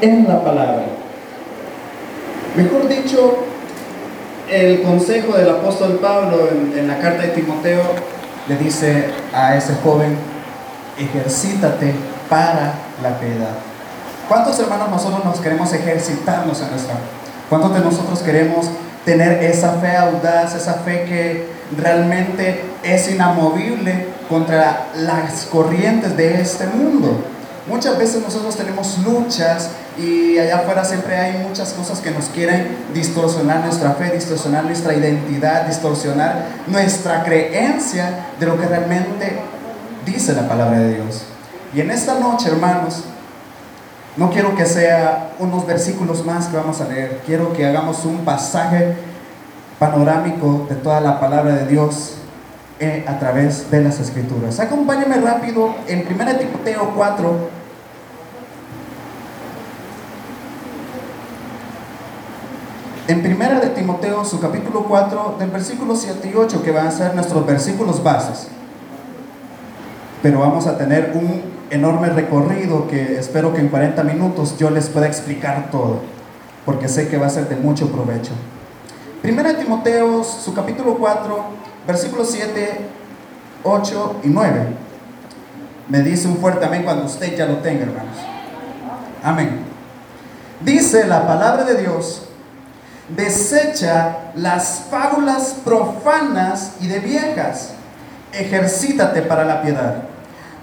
en la palabra. Mejor dicho, el consejo del apóstol Pablo en, la carta de Timoteo le dice a ese joven, ejercítate para la piedad. ¿Cuántos hermanos nosotros nos queremos ejercitarnos en nuestra ¿Cuántos de nosotros queremos tener esa fe audaz, esa fe que realmente es inamovible contra las corrientes de este mundo? Muchas veces nosotros tenemos luchas y allá afuera siempre hay muchas cosas que nos quieren distorsionar nuestra fe, distorsionar nuestra identidad, distorsionar nuestra creencia de lo que realmente dice la palabra de Dios. Y en esta noche, hermanos, no quiero que sea unos versículos más que vamos a leer, quiero que hagamos un pasaje panorámico de toda la palabra de Dios eh, a través de las escrituras. Acompáñame rápido en 1 Timoteo 4. En 1 de Timoteo, su capítulo 4, del versículo 7 y 8, que van a ser nuestros versículos bases. Pero vamos a tener un enorme recorrido que espero que en 40 minutos yo les pueda explicar todo, porque sé que va a ser de mucho provecho. 1 Timoteo, su capítulo 4, versículos 7, 8 y 9. Me dice un fuerte amén cuando usted ya lo tenga, hermanos. Amén. Dice la palabra de Dios, desecha las fábulas profanas y de viejas, ejercítate para la piedad.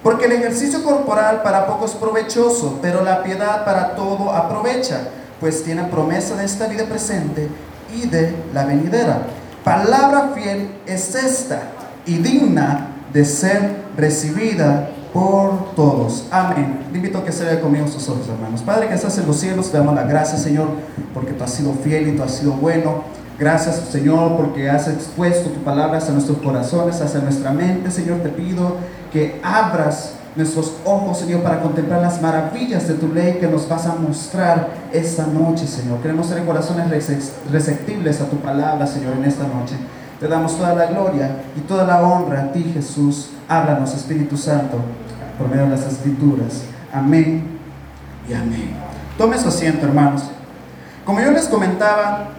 Porque el ejercicio corporal para poco es provechoso, pero la piedad para todo aprovecha, pues tiene promesa de esta vida presente y de la venidera palabra fiel es esta y digna de ser recibida por todos. Amén. Te invito a que se vea conmigo sus hermanos. Padre que estás en los cielos, te damos la gracia, Señor, porque tú has sido fiel y tú has sido bueno. Gracias, Señor, porque has expuesto tu palabra hacia nuestros corazones, hacia nuestra mente. Señor, te pido que abras nuestros ojos, Señor, para contemplar las maravillas de tu ley que nos vas a mostrar esta noche, Señor. Queremos ser corazones receptibles a tu palabra, Señor, en esta noche. Te damos toda la gloria y toda la honra a ti, Jesús. Háblanos, Espíritu Santo, por medio de las Escrituras. Amén y amén. Tome su asiento, hermanos. Como yo les comentaba,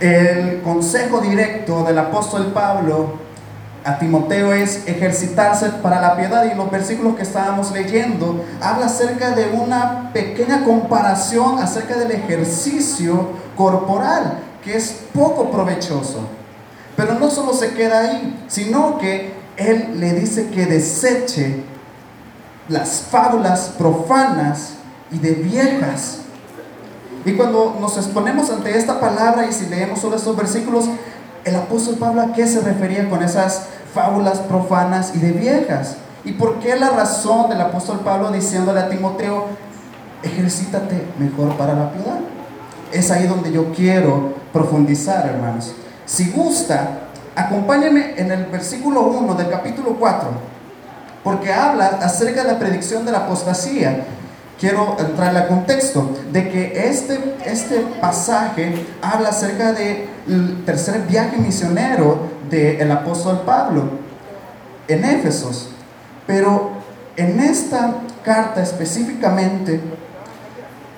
el consejo directo del apóstol Pablo a Timoteo es ejercitarse para la piedad y los versículos que estábamos leyendo habla acerca de una pequeña comparación acerca del ejercicio corporal que es poco provechoso. Pero no solo se queda ahí, sino que él le dice que deseche las fábulas profanas y de viejas. Y cuando nos exponemos ante esta palabra y si leemos solo estos versículos, el apóstol Pablo a qué se refería con esas fábulas profanas y de viejas. ¿Y por qué la razón del apóstol Pablo diciéndole a Timoteo, ejercítate mejor para la piedad? Es ahí donde yo quiero profundizar, hermanos. Si gusta, acompáñeme en el versículo 1 del capítulo 4, porque habla acerca de la predicción de la apostasía quiero entrarle a contexto de que este, este pasaje habla acerca del tercer viaje misionero del apóstol Pablo en Éfesos. Pero en esta carta específicamente,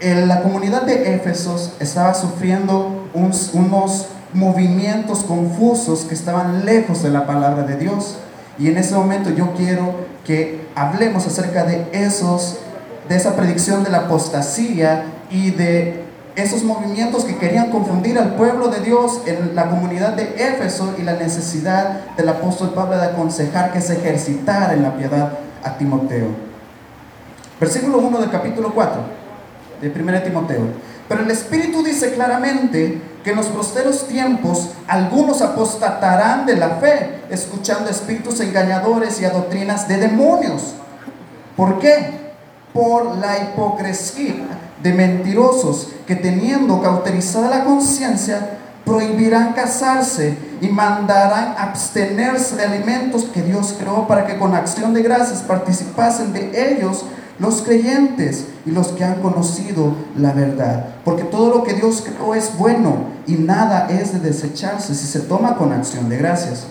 la comunidad de Éfesos estaba sufriendo unos movimientos confusos que estaban lejos de la palabra de Dios. Y en ese momento yo quiero que hablemos acerca de esos de esa predicción de la apostasía y de esos movimientos que querían confundir al pueblo de Dios en la comunidad de Éfeso y la necesidad del apóstol Pablo de aconsejar que se ejercitara en la piedad a Timoteo. Versículo 1 del capítulo 4 de 1 Timoteo. Pero el Espíritu dice claramente que en los posteros tiempos algunos apostatarán de la fe, escuchando espíritus engañadores y a doctrinas de demonios. ¿Por qué? Por la hipocresía de mentirosos que teniendo cauterizada la conciencia, prohibirán casarse y mandarán abstenerse de alimentos que Dios creó para que con acción de gracias participasen de ellos los creyentes y los que han conocido la verdad. Porque todo lo que Dios creó es bueno y nada es de desecharse si se toma con acción de gracias.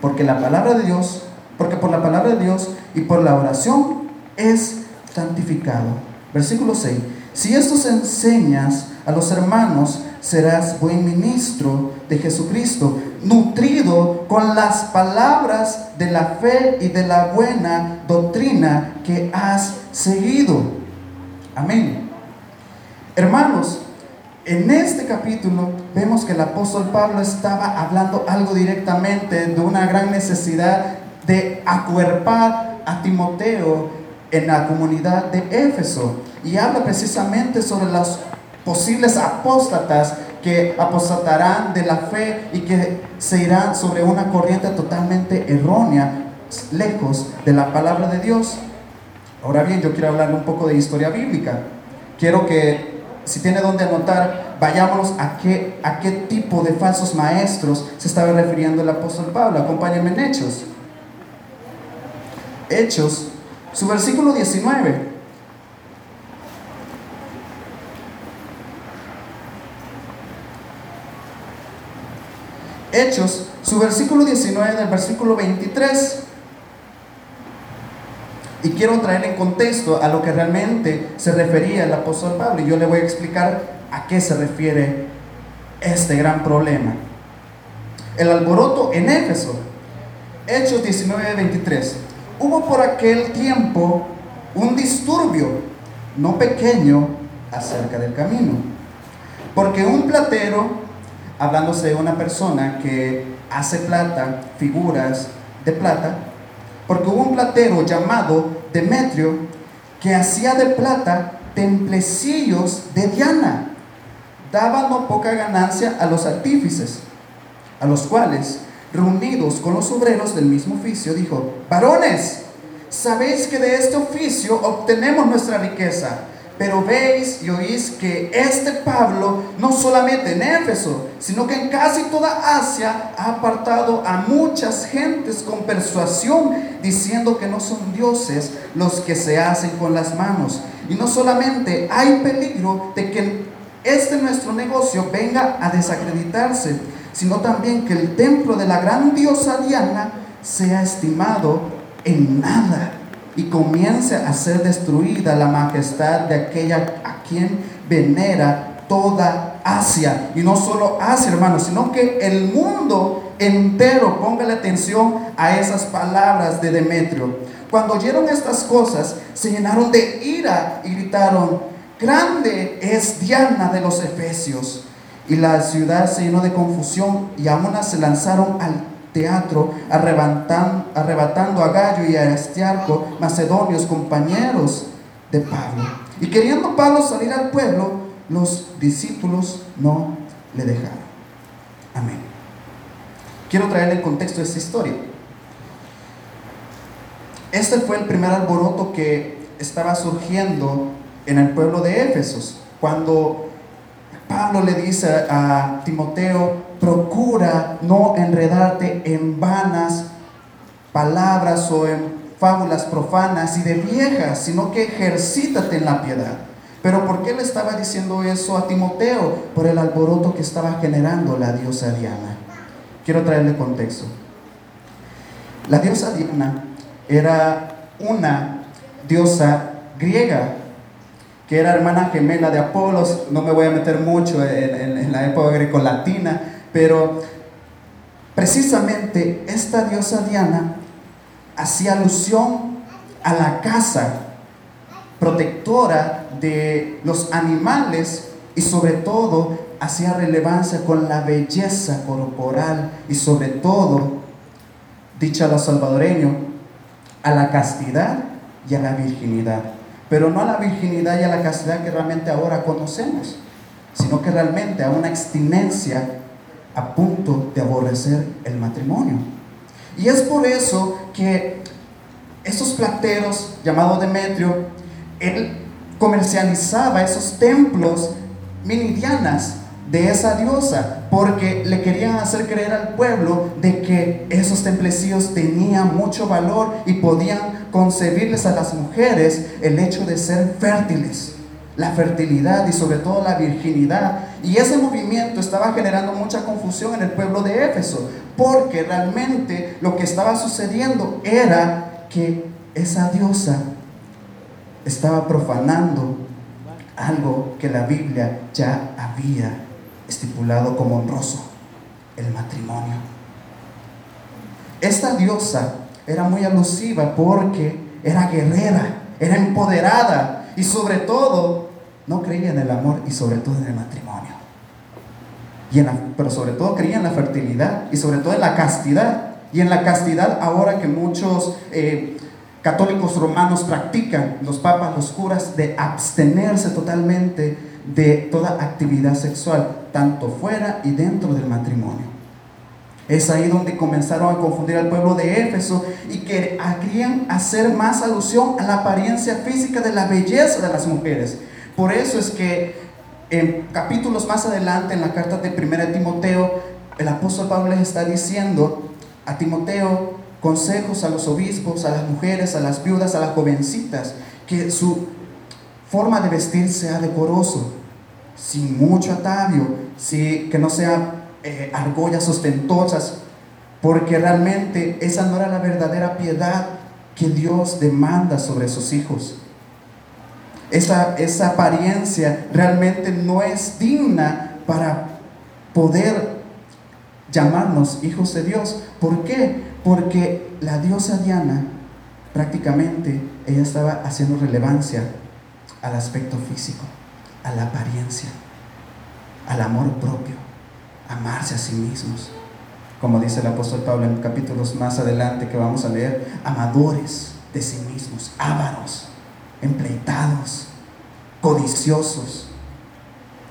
Porque la palabra de Dios, porque por la palabra de Dios y por la oración es Versículo 6. Si esto enseñas a los hermanos, serás buen ministro de Jesucristo, nutrido con las palabras de la fe y de la buena doctrina que has seguido. Amén. Hermanos, en este capítulo vemos que el apóstol Pablo estaba hablando algo directamente de una gran necesidad de acuerpar a Timoteo en la comunidad de Éfeso y habla precisamente sobre los posibles apóstatas que apostatarán de la fe y que se irán sobre una corriente totalmente errónea, lejos de la palabra de Dios. Ahora bien, yo quiero hablar un poco de historia bíblica. Quiero que, si tiene donde anotar, vayámonos a qué, a qué tipo de falsos maestros se estaba refiriendo el apóstol Pablo. Acompáñenme en Hechos. Hechos, su versículo 19. Hechos, su versículo 19 del versículo 23. Y quiero traer en contexto a lo que realmente se refería el apóstol Pablo. Y yo le voy a explicar a qué se refiere este gran problema. El alboroto en Éfeso. Hechos 19, 23. Hubo por aquel tiempo un disturbio, no pequeño, acerca del camino. Porque un platero hablándose de una persona que hace plata, figuras de plata, porque hubo un platero llamado Demetrio que hacía de plata templecillos de Diana. Daba no poca ganancia a los artífices, a los cuales, reunidos con los obreros del mismo oficio, dijo, varones, sabéis que de este oficio obtenemos nuestra riqueza pero veis y oís que este Pablo, no solamente en Éfeso, sino que en casi toda Asia, ha apartado a muchas gentes con persuasión, diciendo que no son dioses los que se hacen con las manos. Y no solamente hay peligro de que este nuestro negocio venga a desacreditarse, sino también que el templo de la gran diosa Diana sea estimado en nada y comience a ser destruida la majestad de aquella a quien venera toda Asia. Y no solo Asia, hermanos, sino que el mundo entero póngale atención a esas palabras de Demetrio. Cuando oyeron estas cosas, se llenaron de ira y gritaron, grande es Diana de los Efesios. Y la ciudad se llenó de confusión y aún se lanzaron al teatro, arrebatando, arrebatando a Gallo y a Estiarco, macedonios, compañeros de Pablo. Y queriendo Pablo salir al pueblo, los discípulos no le dejaron. Amén. Quiero traerle el contexto de esta historia. Este fue el primer alboroto que estaba surgiendo en el pueblo de Éfesos, cuando Pablo le dice a Timoteo, procura no enredarte en vanas palabras o en fábulas profanas y de viejas, sino que ejercítate en la piedad. Pero ¿por qué le estaba diciendo eso a Timoteo? Por el alboroto que estaba generando la diosa Diana. Quiero traerle contexto. La diosa Diana era una diosa griega que era hermana gemela de Apolos. No me voy a meter mucho en, la época grecolatina, pero precisamente esta diosa Diana hacía alusión a la casa protectora de los animales y sobre todo hacía relevancia con la belleza corporal y sobre todo, dicha lo salvadoreño, a la castidad y a la virginidad. Pero no a la virginidad y a la castidad que realmente ahora conocemos, sino que realmente a una abstinencia a punto de aborrecer el matrimonio. Y es por eso que esos plateros, llamado Demetrio, él comercializaba esos templos minidianas de esa diosa, porque le querían hacer creer al pueblo de que esos templecillos tenían mucho valor y podían concebirles a las mujeres el hecho de ser fértiles la fertilidad y sobre todo la virginidad. Y ese movimiento estaba generando mucha confusión en el pueblo de Éfeso, porque realmente lo que estaba sucediendo era que esa diosa estaba profanando algo que la Biblia ya había estipulado como honroso, el matrimonio. Esta diosa era muy alusiva porque era guerrera, era empoderada y sobre todo no creía en el amor y sobre todo en el matrimonio. Y pero sobre todo creía en la fertilidad y sobre todo en la castidad. Y en la castidad ahora que muchos eh, católicos romanos practican, los papas, los curas, de abstenerse totalmente de toda actividad sexual, tanto fuera y dentro del matrimonio. Es ahí donde comenzaron a confundir al pueblo de Éfeso y que querían hacer más alusión a la apariencia física de la belleza de las mujeres. Por eso es que en capítulos más adelante, en la carta de 1 Timoteo, el apóstol Pablo les está diciendo a Timoteo consejos a los obispos, a las mujeres, a las viudas, a las jovencitas, que su forma de vestir sea decoroso, sin mucho atavio, que no sea eh, argollas ostentosas, porque realmente esa no era la verdadera piedad que Dios demanda sobre sus hijos. Esa, esa apariencia realmente no es digna para poder llamarnos hijos de Dios. ¿Por qué? Porque la diosa Diana prácticamente ella estaba haciendo relevancia al aspecto físico, a la apariencia, al amor propio amarse a sí mismos. Como dice el apóstol Pablo en capítulos más adelante que vamos a leer, amadores de sí mismos, ávaros, empleitados, codiciosos.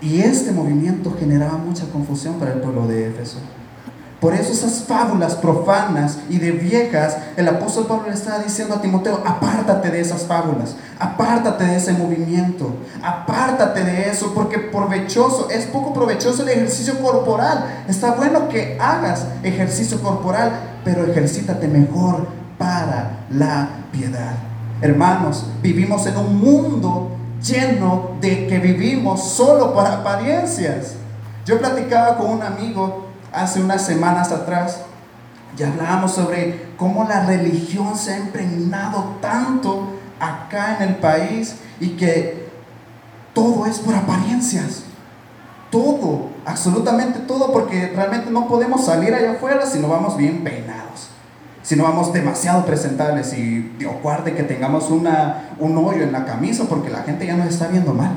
Y este movimiento generaba mucha confusión para el pueblo de Éfeso. Por eso esas fábulas profanas y de viejas, el apóstol Pablo le estaba diciendo a Timoteo, apártate de esas fábulas, apártate de ese movimiento, apártate de eso, porque provechoso, es poco provechoso el ejercicio corporal. Está bueno que hagas ejercicio corporal, pero ejercítate mejor para la piedad. Hermanos, vivimos en un mundo lleno de que vivimos solo para apariencias. Yo platicaba con un amigo hace unas semanas atrás ya hablábamos sobre cómo la religión se ha impregnado tanto acá en el país y que todo es por apariencias. Todo, absolutamente todo, porque realmente no podemos salir allá afuera si no vamos bien peinados, si no vamos demasiado presentables y Dios guarde que tengamos una, un hoyo en la camisa porque la gente ya nos está viendo mal.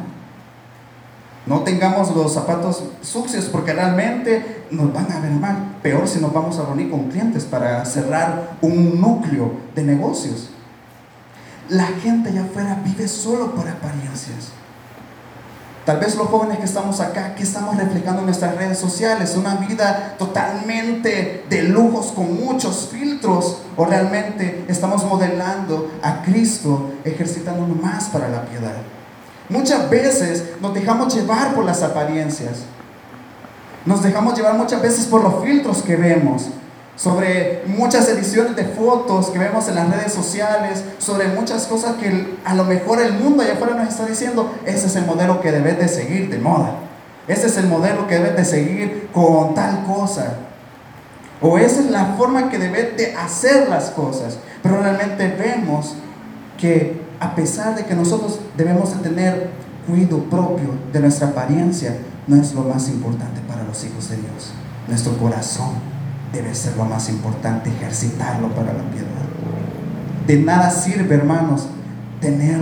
No tengamos los zapatos sucios porque realmente nos van a ver mal. Peor si nos vamos a reunir con clientes para cerrar un núcleo de negocios. La gente allá afuera vive solo por apariencias. Tal vez los jóvenes que estamos acá, que estamos reflejando en nuestras redes sociales, una vida totalmente de lujos con muchos filtros, o realmente estamos modelando a Cristo ejercitándonos más para la piedad. Muchas veces nos dejamos llevar por las apariencias. Nos dejamos llevar muchas veces por los filtros que vemos, sobre muchas ediciones de fotos que vemos en las redes sociales, sobre muchas cosas que a lo mejor el mundo allá afuera nos está diciendo, ese es el modelo que debes de seguir de moda. Ese es el modelo que debes de seguir con tal cosa. O esa es la forma que debes de hacer las cosas. Pero realmente vemos que a pesar de que nosotros debemos de tener cuidado propio de nuestra apariencia, no es lo más importante para los hijos de Dios. Nuestro corazón debe ser lo más importante, ejercitarlo para la piedad. De nada sirve, hermanos, tener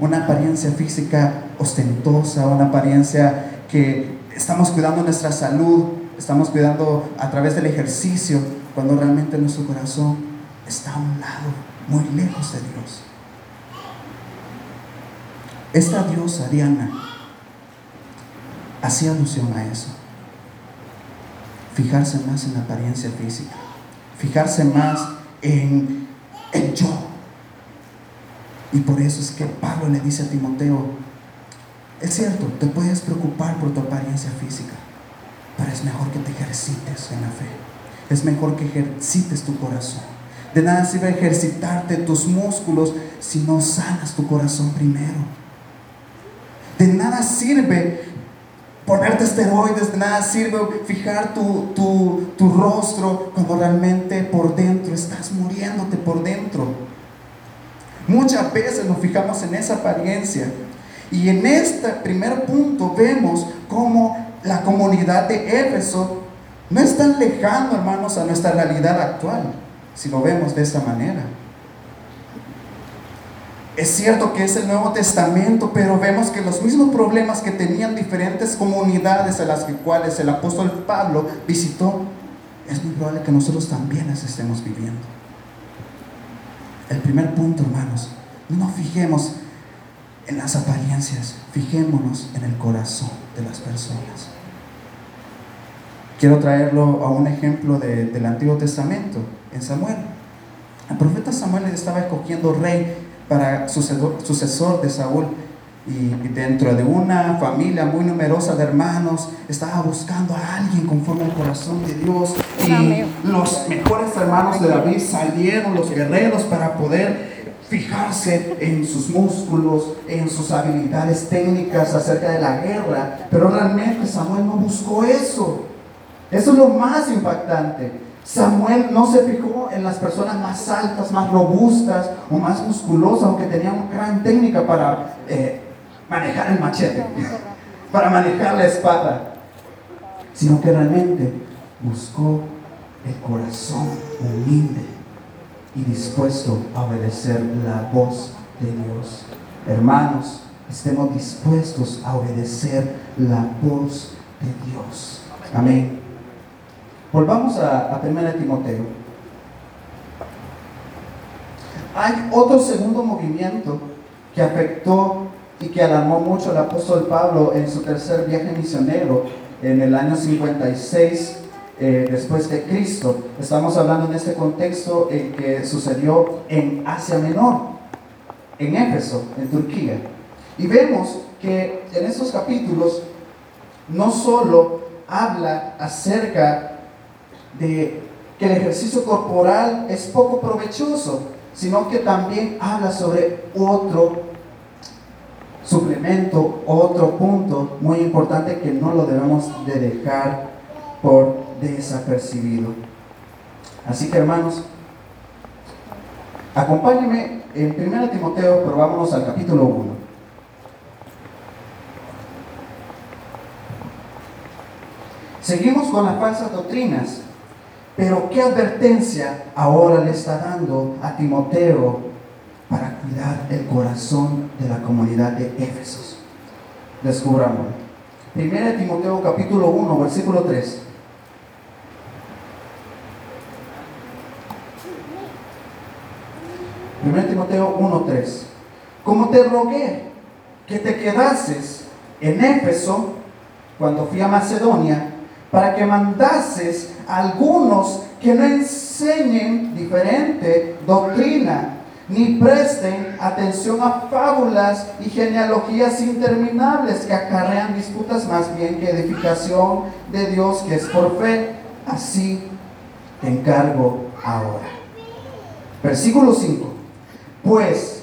una apariencia física ostentosa, una apariencia que estamos cuidando nuestra salud, estamos cuidando a través del ejercicio, cuando realmente nuestro corazón está a un lado, muy lejos de Dios. Esta diosa Diana hacía alusión a eso. Fijarse más en la apariencia física, fijarse más en el yo. Y por eso es que Pablo le dice a Timoteo, es cierto, te puedes preocupar por tu apariencia física, pero es mejor que te ejercites en la fe. Es mejor que ejercites tu corazón. De nada sirve ejercitarte tus músculos si no sanas tu corazón primero. De nada sirve ponerte esteroides, de nada sirve fijar tu, tu, rostro cuando realmente por dentro estás muriéndote por dentro. Muchas veces nos fijamos en esa apariencia Y en este primer punto vemos cómo la comunidad de Éfeso no es tan lejano, hermanos, a nuestra realidad actual, si lo vemos de esta manera. Es cierto que es el Nuevo Testamento, pero vemos que los mismos problemas que tenían diferentes comunidades a las cuales el apóstol Pablo visitó, es muy probable que nosotros también las estemos viviendo. El primer punto, hermanos, no nos fijemos en las apariencias, fijémonos en el corazón de las personas. Quiero traerlo a un ejemplo del Antiguo Testamento, en Samuel. El profeta Samuel estaba escogiendo rey para sucesor, sucesor de Saúl. Y, dentro de una familia muy numerosa de hermanos, estaba buscando a alguien conforme al corazón de Dios. Y los mejores hermanos de David salieron, los guerreros, para poder fijarse en sus músculos, en sus habilidades técnicas acerca de la guerra. Pero realmente Samuel no buscó eso. Eso es lo más impactante. Samuel no se fijó en las personas más altas, más robustas o más musculosas, aunque tenían gran técnica para eh, manejar el machete, para manejar la espada, sino que realmente buscó el corazón humilde y dispuesto a obedecer la voz de Dios. Hermanos, estemos dispuestos a obedecer la voz de Dios. Amén. Volvamos a, a 1 Timoteo. Hay otro segundo movimiento que afectó y que alarmó mucho al apóstol Pablo en su tercer viaje misionero en el año 56 eh, después de Cristo. Estamos hablando en este contexto en que sucedió en Asia Menor, en Éfeso, en Turquía. Y vemos que en estos capítulos no solo habla acerca de que el ejercicio corporal es poco provechoso, sino que también habla sobre otro suplemento, otro punto muy importante que no lo debemos de dejar por desapercibido. Así que hermanos, acompáñenme en 1 Timoteo, pero vámonos al capítulo 1. Seguimos con las falsas doctrinas pero ¿qué advertencia ahora le está dando a Timoteo para cuidar el corazón de la comunidad de Éfesos? Descubramos. Primera Timoteo capítulo 1, versículo 3. Primera Timoteo 1, 3. Como te rogué que te quedases en Éfeso cuando fui a Macedonia, para que mandases algunos que no enseñen diferente doctrina, ni presten atención a fábulas y genealogías interminables que acarrean disputas más bien que edificación de Dios que es por fe. Así te encargo ahora. Versículo 5. Pues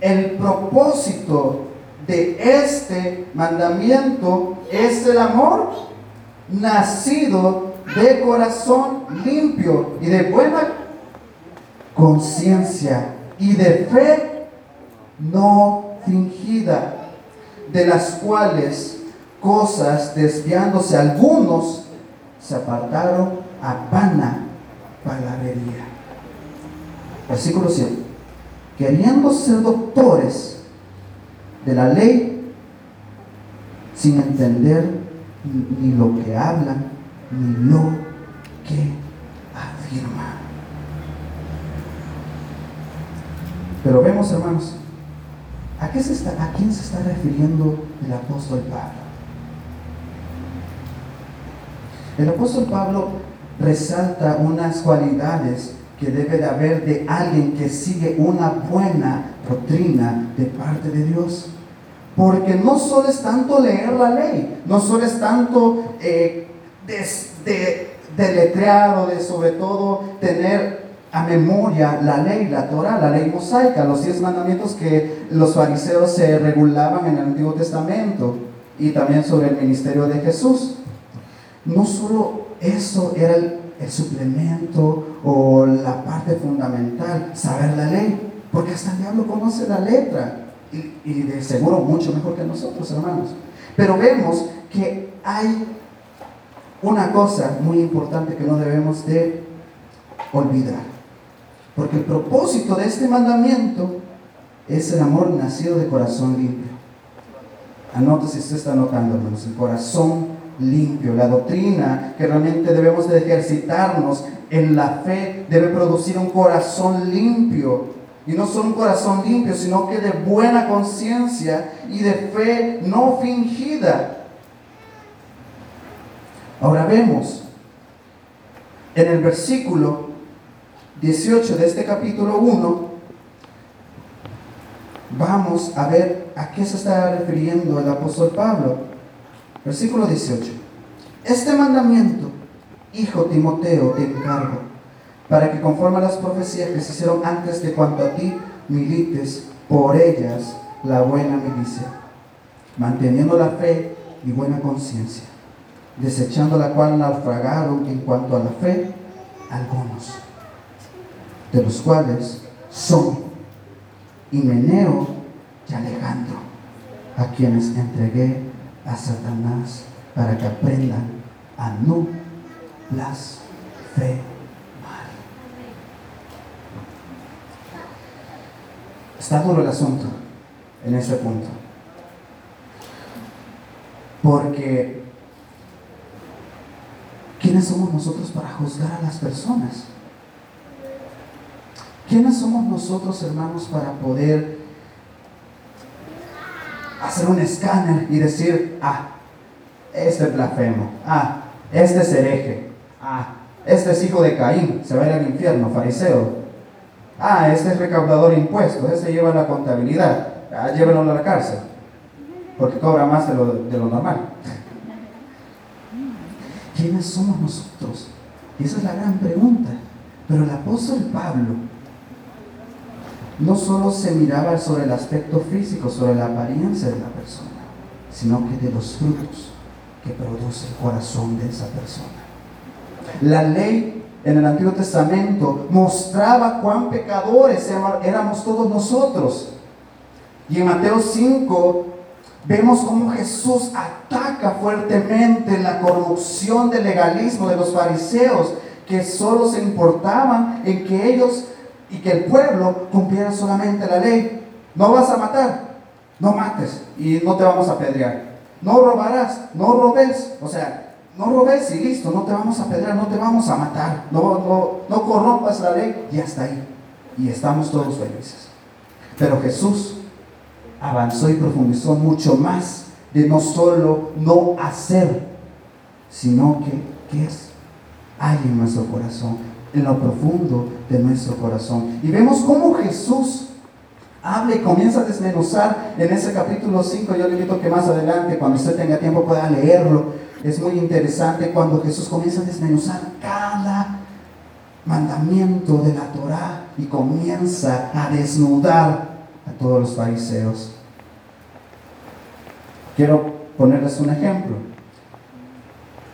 el propósito de este mandamiento es el amor nacido de corazón limpio y de buena conciencia y de fe no fingida, de las cuales cosas desviándose algunos se apartaron a vana palabrería. Versículo 7. Queriendo ser doctores de la ley sin entender ni lo que hablan, lo que afirma. Pero vemos, hermanos, ¿a, qué se está, ¿a quién se está refiriendo el apóstol Pablo? El apóstol Pablo resalta unas cualidades que debe de haber de alguien que sigue una buena doctrina de parte de Dios. Porque no solo es tanto leer la ley, no solo es tanto eh, de, deletrear o de sobre todo tener a memoria la ley, la Torah, la ley mosaica, los diez mandamientos que los fariseos se regulaban en el Antiguo Testamento y también sobre el ministerio de Jesús. No solo eso era el, el suplemento o la parte fundamental, saber la ley, porque hasta el diablo conoce la letra y, y de seguro mucho mejor que nosotros, hermanos. Pero vemos que hay una cosa muy importante que no debemos de olvidar. Porque el propósito de este mandamiento es el amor nacido de corazón limpio. Anote si usted está notando, hermanos, el corazón limpio. La doctrina que realmente debemos de ejercitarnos en la fe debe producir un corazón limpio. Y no solo un corazón limpio, sino que de buena conciencia y de fe no fingida. Ahora vemos en el versículo 18 de este capítulo 1, vamos a ver a qué se está refiriendo el apóstol Pablo. Versículo 18. Este mandamiento, hijo Timoteo, te encargo, para que conforme a las profecías que se hicieron antes de cuanto a ti milites por ellas la buena milicia, manteniendo la fe y buena conciencia, desechando la cual naufragaron en cuanto a la fe algunos, de los cuales son Himeneo y Alejandro, a quienes entregué a Satanás para que aprendan a no blasfemar. Está duro el asunto en ese punto. Porque, ¿quiénes somos nosotros para juzgar a las personas? ¿Quiénes somos nosotros, hermanos, para poder hacer un escáner y decir, ah, este es blasfemo, ah, este es hereje, ah, este es hijo de Caín, se va a ir al infierno, fariseo, ah, este es recaudador de impuestos, este lleva la contabilidad, ah, llévenlo a la cárcel, porque cobra más de lo normal. ¿Quiénes somos nosotros? Y esa es la gran pregunta. Pero el apóstol Pablo no solo se miraba sobre el aspecto físico, sobre la apariencia de la persona, sino que de los frutos que produce el corazón de esa persona. La ley en el Antiguo Testamento mostraba cuán pecadores éramos todos nosotros. Y en Mateo 5 vemos cómo Jesús ataca fuertemente la corrupción del legalismo de los fariseos, que solo se importaban en que ellos y que el pueblo cumpliera solamente la ley. No vas a matar, no mates y no te vamos a apedrear. No robarás, no robes, o sea, no robes y listo, no te vamos a apedrear, no te vamos a matar, no, no, no corrompas la ley y hasta ahí. Y estamos todos felices. Pero Jesús avanzó y profundizó mucho más de no solo no hacer, sino que, ¿qué es? Hay en nuestro corazón en lo profundo de nuestro corazón. Y vemos cómo Jesús habla y comienza a desmenuzar en ese capítulo 5. Yo le invito que más adelante, cuando usted tenga tiempo, pueda leerlo. Es muy interesante cuando Jesús comienza a desmenuzar cada mandamiento de la Torah y comienza a desnudar a todos los fariseos. Quiero ponerles un ejemplo.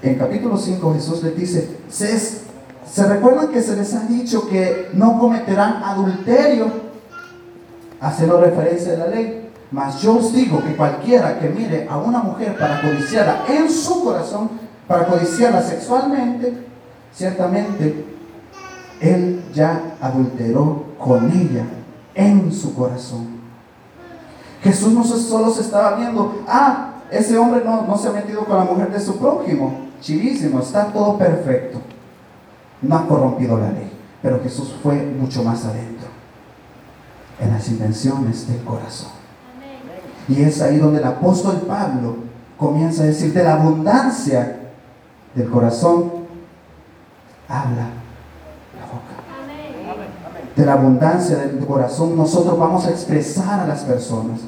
En capítulo 5 Jesús le dice, ¿Se recuerdan que se les ha dicho que no cometerán adulterio? Haciendo referencia a la ley. Mas yo os digo que cualquiera que mire a una mujer para codiciarla en su corazón, para codiciarla sexualmente, ciertamente él ya adulteró con ella en su corazón. Jesús no solo se estaba viendo, ah, ese hombre no, no se ha metido con la mujer de su prójimo, chivísimo, está todo perfecto no ha corrompido la ley, pero Jesús fue mucho más adentro, en las intenciones del corazón. Y es ahí donde el apóstol Pablo comienza a decir, de la abundancia del corazón, habla. De la abundancia del corazón nosotros vamos a expresar a las personas.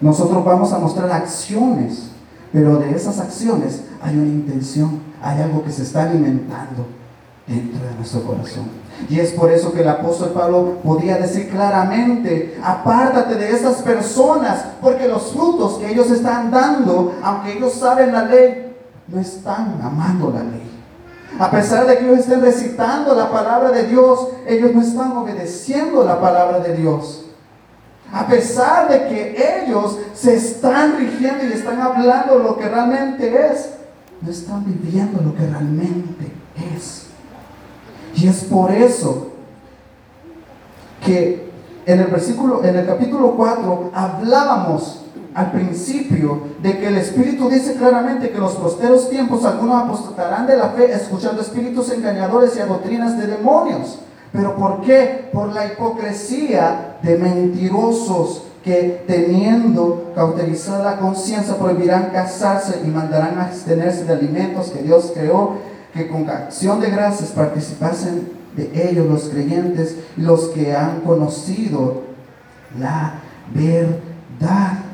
Nosotros vamos a mostrar acciones, pero de esas acciones hay una intención, hay algo que se está alimentando dentro de nuestro corazón. Y es por eso que el apóstol Pablo podía decir claramente, apártate de esas personas, porque los frutos que ellos están dando, aunque ellos saben la ley, no están amando la ley. A pesar de que ellos estén recitando la palabra de Dios, ellos no están obedeciendo la palabra de Dios. A pesar de que ellos se están rigiendo y están hablando lo que realmente es, no están viviendo lo que realmente es. Y es por eso que en el versículo, en el capítulo 4, hablábamos al principio de que el Espíritu dice claramente que en los posteros tiempos algunos apostatarán de la fe escuchando espíritus engañadores y a doctrinas de demonios. ¿Pero por qué? Por la hipocresía de mentirosos que teniendo cauterizada la conciencia prohibirán casarse y mandarán abstenerse de alimentos que Dios creó, que con acción de gracias participasen de ellos los creyentes los que han conocido la verdad.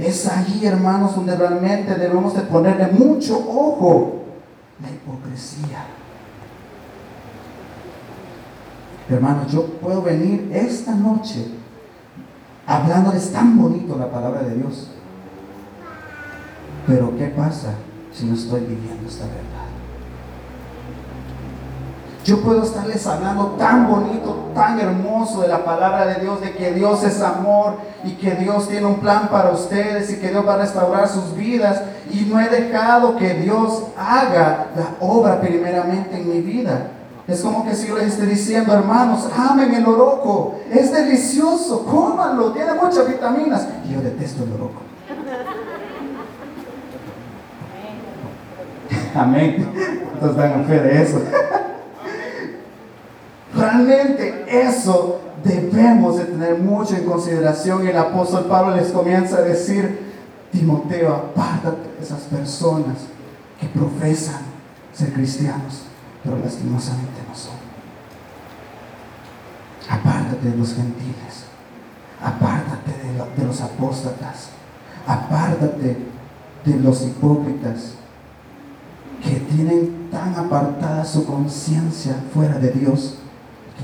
Es ahí, hermanos, donde realmente debemos de ponerle mucho ojo la hipocresía. Hermanos, yo puedo venir esta noche hablándoles tan bonito la palabra de Dios. Pero ¿qué pasa si no estoy viviendo esta verdad? Yo puedo estarles hablando tan bonito, tan hermoso de la palabra de Dios, de que Dios es amor y que Dios tiene un plan para ustedes y que Dios va a restaurar sus vidas. Y no he dejado que Dios haga la obra primeramente en mi vida. Es como que si yo les esté diciendo, hermanos, amen el oroco, es delicioso, cómanlo, tiene muchas vitaminas. Y yo detesto el oroco. Amén. Entonces dan fe de eso. Realmente eso debemos de tener mucho en consideración. Y el apóstol Pablo les comienza a decir, Timoteo, apártate de esas personas que profesan ser cristianos, pero lastimosamente no son. Apártate de los gentiles, apártate de, de los apóstatas, apártate de los hipócritas que tienen tan apartada su conciencia fuera de Dios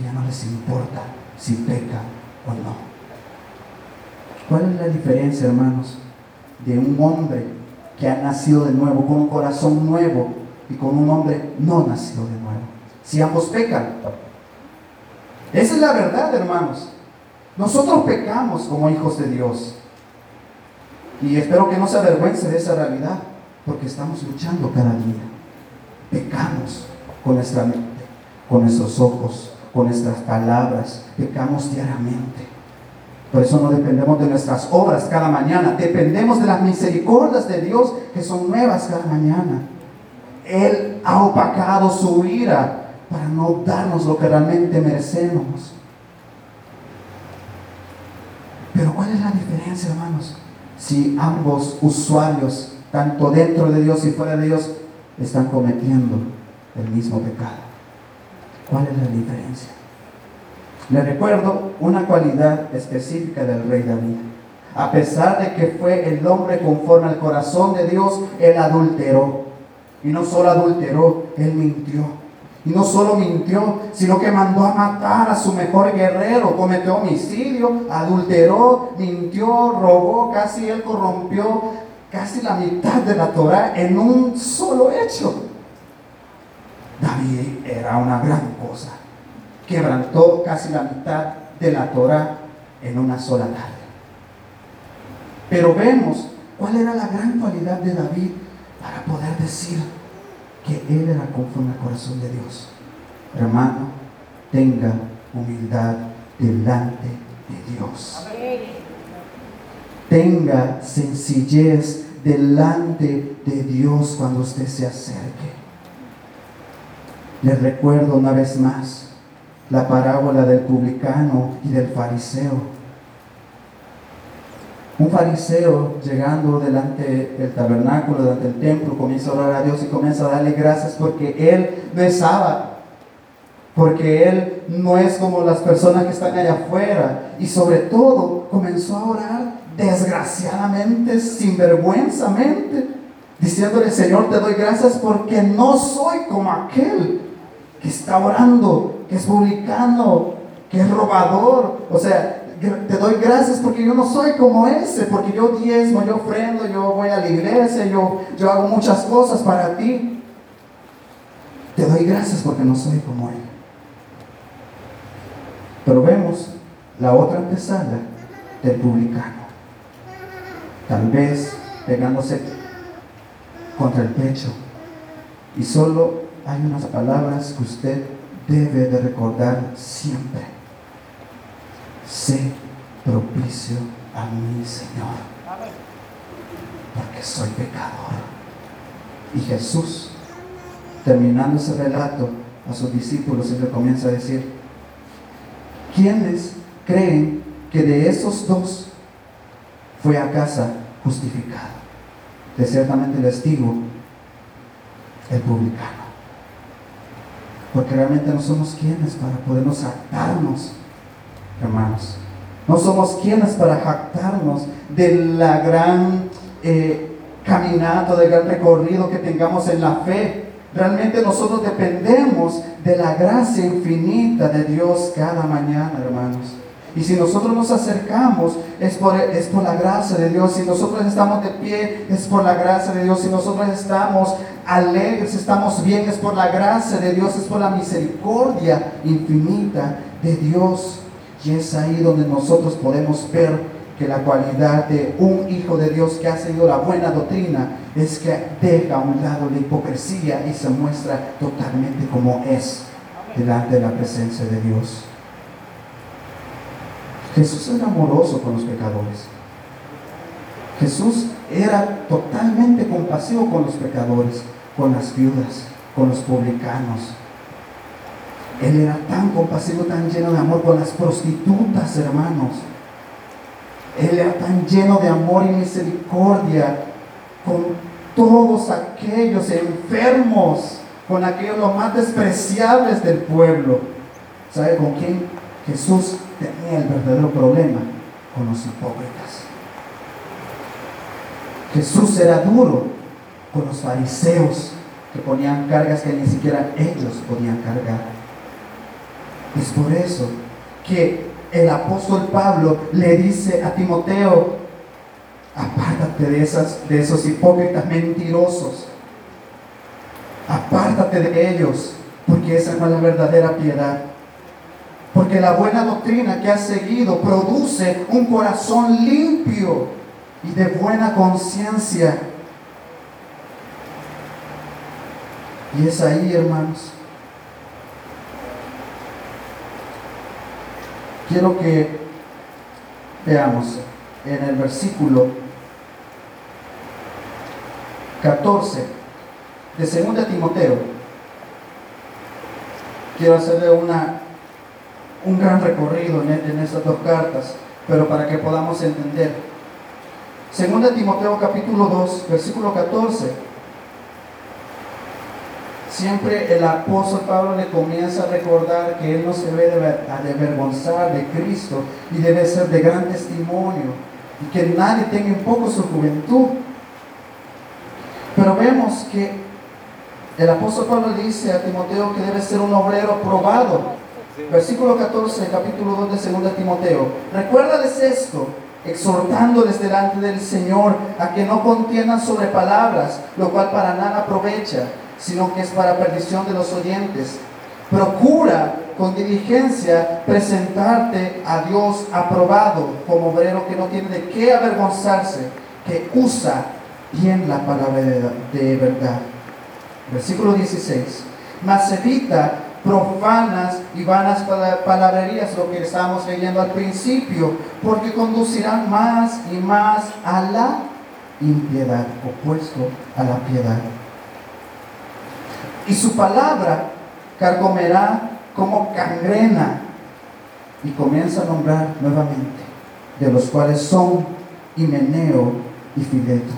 ya no les importa si peca o no. ¿Cuál es la diferencia, hermanos, de un hombre que ha nacido de nuevo, con un corazón nuevo, y con un hombre no nacido de nuevo? Si ambos pecan. Esa es la verdad, hermanos. Nosotros pecamos como hijos de Dios. Y espero que no se avergüence de esa realidad, porque estamos luchando cada día. Pecamos con nuestra mente, con nuestros ojos, con nuestras palabras, pecamos diariamente. Por eso no dependemos de nuestras obras cada mañana, dependemos de las misericordias de Dios que son nuevas cada mañana. Él ha opacado su ira para no darnos lo que realmente merecemos. Pero ¿cuál es la diferencia, hermanos? Si ambos usuarios, tanto dentro de Dios y fuera de Dios, están cometiendo el mismo pecado. ¿Cuál es la diferencia? Le recuerdo una cualidad específica del rey David. A pesar de que fue el hombre conforme al corazón de Dios, él adulteró. Y no solo adulteró, él mintió. Y no solo mintió, sino que mandó a matar a su mejor guerrero, cometió homicidio, adulteró, mintió, robó, casi él corrompió casi la mitad de la Torah en un solo hecho. David era una gran cosa. Quebrantó casi la mitad de la Torah en una sola tarde. Pero vemos cuál era la gran cualidad de David para poder decir que él era conforme al corazón de Dios. Hermano, tenga humildad delante de Dios. Tenga sencillez delante de Dios cuando usted se acerque. Les recuerdo una vez más la parábola del publicano y del fariseo. Un fariseo llegando delante del tabernáculo, delante del templo, comienza a orar a Dios y comienza a darle gracias porque él no es sábado, porque él no es como las personas que están allá afuera y sobre todo comenzó a orar desgraciadamente, sinvergüenzamente, diciéndole, Señor, te doy gracias porque no soy como aquel que está orando, que es publicano, que es robador. O sea, te doy gracias porque yo no soy como ese, porque yo diezmo, yo ofrendo, yo voy a la iglesia, yo, yo hago muchas cosas para ti. Te doy gracias porque no soy como él. Pero vemos la otra antesala del publicano. Tal vez pegándose contra el pecho. Y solo hay unas palabras que usted debe de recordar siempre. Sé propicio a mi Señor, porque soy pecador. Y Jesús, terminando ese relato a sus discípulos, le comienza a decir, ¿quiénes creen que de esos dos fue a casa justificado? De ciertamente les el publicano. Porque realmente no somos quienes para podernos jactarnos, hermanos. No somos quienes para jactarnos de la gran eh, caminata, del gran recorrido que tengamos en la fe. Realmente nosotros dependemos de la gracia infinita de Dios cada mañana, hermanos. Y si nosotros nos acercamos, es por, es por la gracia de Dios. Si nosotros estamos de pie, es por la gracia de Dios. Si nosotros estamos alegres, estamos bien, es por la gracia de Dios, es por la misericordia infinita de Dios. Y es ahí donde nosotros podemos ver que la cualidad de un hijo de Dios que ha seguido la buena doctrina es que deja a un lado la hipocresía y se muestra totalmente como es delante de la presencia de Dios. Jesús era amoroso con los pecadores. Jesús era totalmente compasivo con los pecadores, con las viudas, con los publicanos. Él era tan compasivo, tan lleno de amor con las prostitutas, hermanos. Él era tan lleno de amor y misericordia con todos aquellos enfermos, con aquellos los más despreciables del pueblo. ¿Sabe con quién Jesús tenía el verdadero problema? Con los hipócritas. Jesús era duro con los fariseos que ponían cargas que ni siquiera ellos podían cargar. Es por eso que el apóstol Pablo le dice a Timoteo, apártate de, esas, de esos hipócritas mentirosos, apártate de ellos, porque esa no es la verdadera piedad. Porque la buena doctrina que has seguido produce un corazón limpio y de buena conciencia. Y es ahí, hermanos, quiero que veamos en el versículo 14 de 2 Timoteo. Quiero hacerle una, un gran recorrido en, en estas dos cartas, pero para que podamos entender. 2 Timoteo capítulo 2, versículo 14 siempre el apóstol Pablo le comienza a recordar que él no se debe de avergonzar de Cristo y debe ser de gran testimonio y que nadie tenga en poco su juventud. Pero vemos que el apóstol Pablo dice a Timoteo que debe ser un obrero probado. Versículo 14, capítulo 2 de 2 Timoteo. Recuérdales esto, exhortándoles delante del Señor a que no contiendan sobre palabras, lo cual para nada aprovecha sino que es para perdición de los oyentes. Procura con diligencia presentarte a Dios aprobado como obrero que no tiene de qué avergonzarse, que usa bien la palabra de, verdad. Versículo 16. Mas evita profanas y vanas palabrerías, lo que estábamos leyendo al principio, porque conducirán más y más a la impiedad, opuesto a la piedad y su palabra carcomerá como cangrena. Y comienza a nombrar nuevamente, de los cuales son Himeneo y Fileto,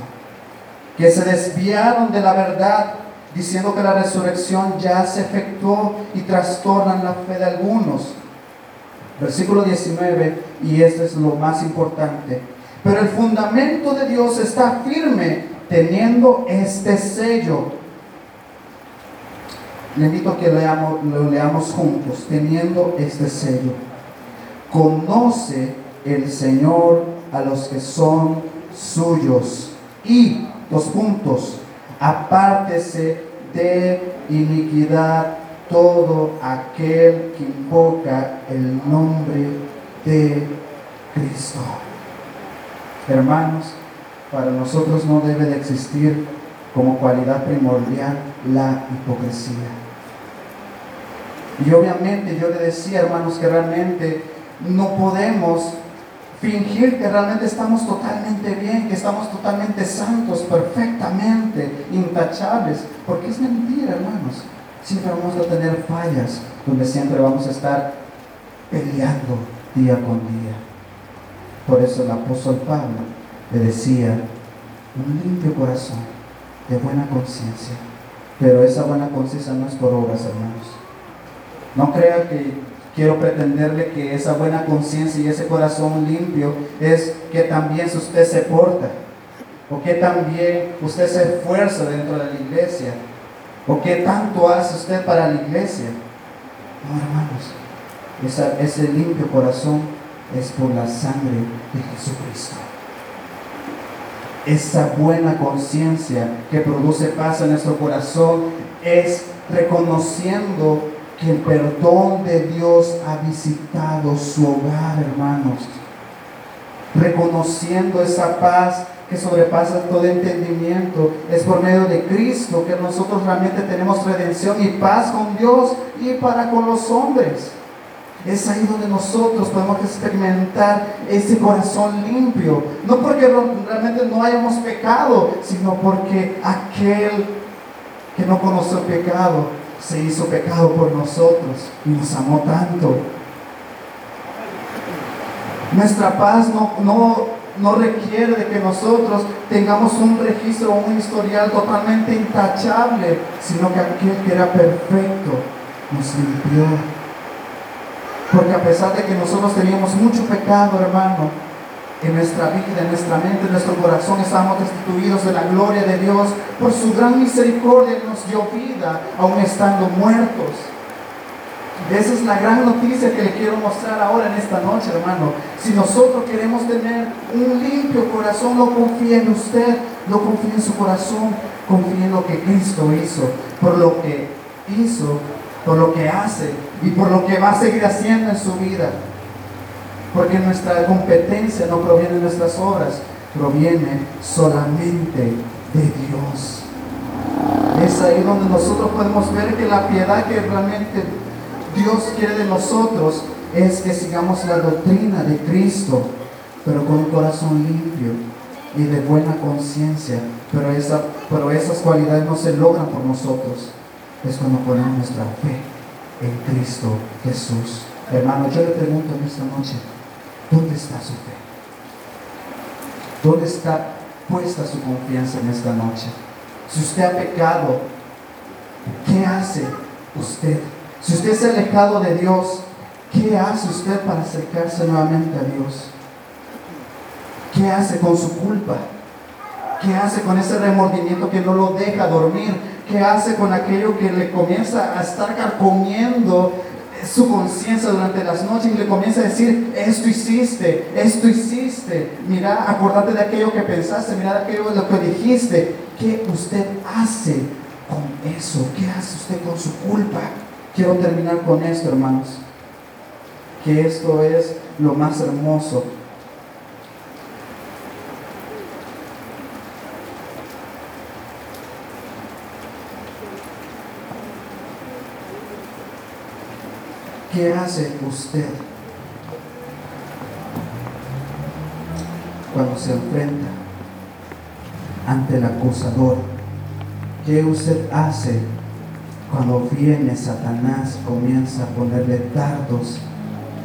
que se desviaron de la verdad, diciendo que la resurrección ya se efectuó y trastornan la fe de algunos. Versículo 19, y esto es lo más importante. Pero el fundamento de Dios está firme, teniendo este sello le invito a que lo leamos juntos, teniendo este sello. Conoce el Señor a los que son suyos. Y, dos puntos, apártese de iniquidad todo aquel que invoca el nombre de Cristo. Hermanos, para nosotros no debe de existir como cualidad primordial la hipocresía. Y obviamente yo le decía, hermanos, que realmente no podemos fingir que realmente estamos totalmente bien, que estamos totalmente santos, perfectamente intachables, porque es mentira, hermanos. Siempre vamos a tener fallas, donde siempre vamos a estar peleando día con día. Por eso el apóstol Pablo le decía, un limpio corazón, de buena conciencia. Pero esa buena conciencia no es por obras, hermanos. No crea que quiero pretenderle que esa buena conciencia y ese corazón limpio es que también usted se porta, o que también usted se esfuerza dentro de la iglesia, o que tanto hace usted para la iglesia. No, hermanos, ese limpio corazón es por la sangre de Jesucristo. Esa buena conciencia que produce paz en nuestro corazón es reconociendo que el perdón de Dios ha visitado su hogar, hermanos. Reconociendo esa paz que sobrepasa todo entendimiento. Es por medio de Cristo que nosotros realmente tenemos redención y paz con Dios y para con los hombres. Es ahí donde nosotros podemos experimentar ese corazón limpio. No porque realmente no hayamos pecado, sino porque aquel que no conoció pecado se hizo pecado por nosotros y nos amó tanto. Nuestra paz no, no, no requiere de que nosotros tengamos un registro un historial totalmente intachable, sino que aquel que era perfecto nos limpió. Porque a pesar de que nosotros teníamos mucho pecado, hermano, en nuestra vida, en nuestra mente, en nuestro corazón estamos destituidos de la gloria de Dios. Por su gran misericordia nos dio vida, aún estando muertos. Esa es la gran noticia que le quiero mostrar ahora en esta noche, hermano. Si nosotros queremos tener un limpio corazón, no confíe en usted, no confíe en su corazón, confíe en lo que Cristo hizo, por lo que hizo, por lo que hace y por lo que va a seguir haciendo en su vida. Porque nuestra competencia no proviene de nuestras obras, proviene solamente de Dios. Es ahí donde nosotros podemos ver que la piedad que realmente Dios quiere de nosotros es que sigamos la doctrina de Cristo, pero con un corazón limpio y de buena conciencia. Pero, esa, pero esas cualidades no se logran por nosotros. Es cuando ponemos nuestra fe en Cristo Jesús. Hermano, yo le pregunto en esta noche, ¿Dónde está su fe? ¿Dónde está puesta su confianza en esta noche? Si usted ha pecado, ¿qué hace usted? Si usted se ha alejado de Dios, ¿qué hace usted para acercarse nuevamente a Dios? ¿Qué hace con su culpa? ¿Qué hace con ese remordimiento que no lo deja dormir? ¿Qué hace con aquello que le comienza a estar carcomiendo su conciencia durante las noches y le comienza a decir, esto hiciste, esto hiciste, mira, acordate de aquello que pensaste, mira aquello de lo que dijiste, ¿qué usted hace con eso? ¿Qué hace usted con su culpa? Quiero terminar con esto, hermanos, que esto es lo más hermoso ¿Qué hace usted cuando se enfrenta ante el acusador? ¿Qué usted hace cuando viene Satanás comienza a ponerle dardos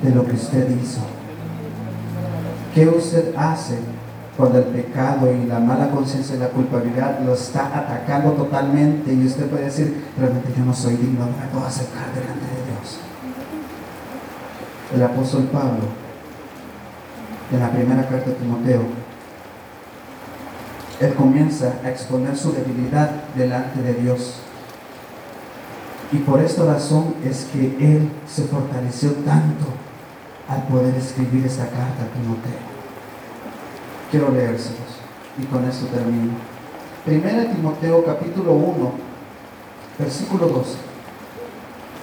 de lo que usted hizo? ¿Qué usted hace cuando el pecado y la mala conciencia y la culpabilidad lo está atacando totalmente y usted puede decir, realmente yo no soy digno, no me puedo acercar delante de? El apóstol Pablo, en la primera carta de Timoteo, él comienza a exponer su debilidad delante de Dios. Y por esta razón es que él se fortaleció tanto al poder escribir esta carta a Timoteo. Quiero leérselos y con esto termino. Primera Timoteo capítulo 1, versículo 12.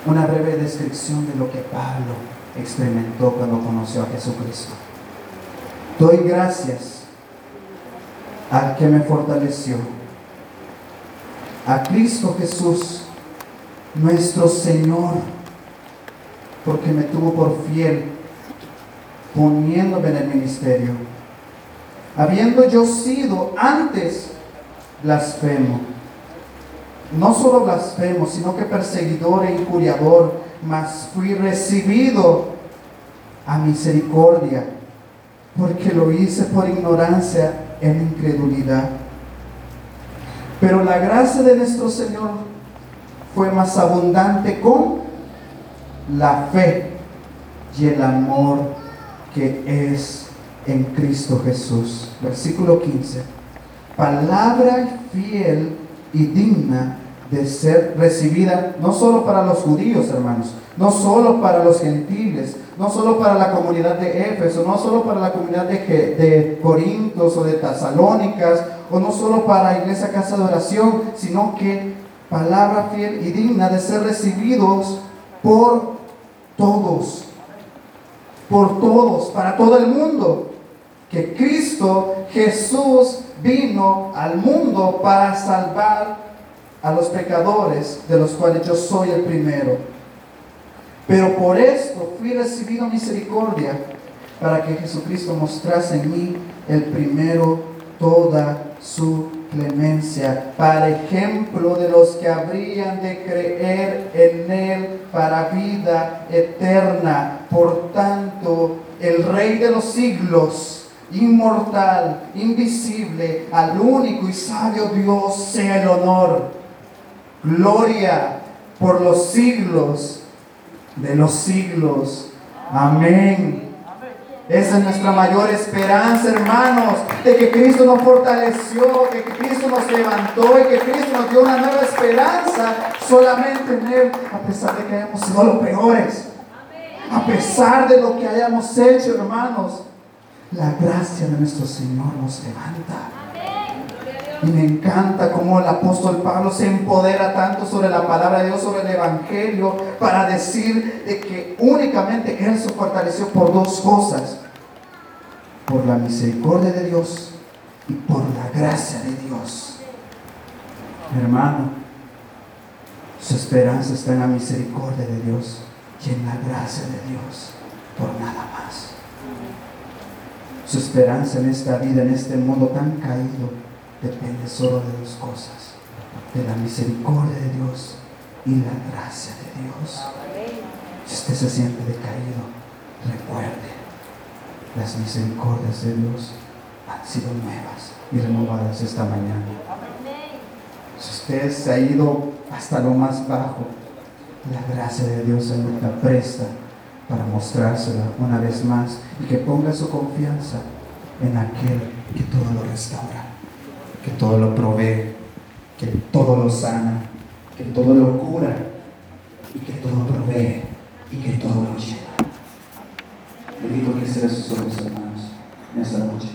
Una breve descripción de lo que Pablo experimentó cuando conoció a Jesucristo. Doy gracias al que me fortaleció, a Cristo Jesús, nuestro Señor, porque me tuvo por fiel, poniéndome en el ministerio. Habiendo yo sido antes blasfemo, no solo blasfemo, sino que perseguidor e injuriador, mas fui recibido a misericordia, porque lo hice por ignorancia en incredulidad. Pero la gracia de nuestro Señor fue más abundante con la fe y el amor que es en Cristo Jesús. Versículo 15. Palabra fiel y digna de ser recibida no solo para los judíos, hermanos, no solo para los gentiles, no solo para la comunidad de Éfeso, no solo para la comunidad de, de Corintios o de Tesalónicas, o no solo para iglesia casa de oración, sino que palabra fiel y digna de ser recibidos por todos, por todos, para todo el mundo. Que Cristo Jesús vino al mundo para salvar a los pecadores, de los cuales yo soy el primero. Pero por esto fui recibido misericordia, para que Jesucristo mostrase en mí el primero toda su clemencia, para ejemplo de los que habrían de creer en Él para vida eterna. Por tanto, el Rey de los siglos, inmortal, invisible, al único y sabio Dios sea el honor, gloria por los siglos de los siglos. Amén. Esa es nuestra mayor esperanza, hermanos, de que Cristo nos fortaleció, que Cristo nos levantó y que Cristo nos dio una nueva esperanza solamente en Él, a pesar de que hayamos sido los peores. A pesar de lo que hayamos hecho, hermanos, la gracia de nuestro Señor nos levanta. Y me encanta cómo el apóstol Pablo se empodera tanto sobre la palabra de Dios, sobre el Evangelio, para decir de que únicamente Él se fortaleció por dos cosas. Por la misericordia de Dios y por la gracia de Dios. hermano, su esperanza está en la misericordia de Dios y en la gracia de Dios, por nada más. Su esperanza en esta vida, en este mundo tan caído, depende solo de dos cosas, de la misericordia de Dios y la gracia de Dios. Si usted se siente decaído, recuerde, las misericordias de Dios han sido nuevas y renovadas esta mañana. Si usted se ha ido hasta lo más bajo, la gracia de Dios se está presta para mostrársela una vez más y que ponga su confianza en aquel que todo lo restaura que todo lo provee, que todo lo sana, que todo lo cura y que todo provee y que todo lo llena. Le digo que será sus ojos, hermanos, en esta noche.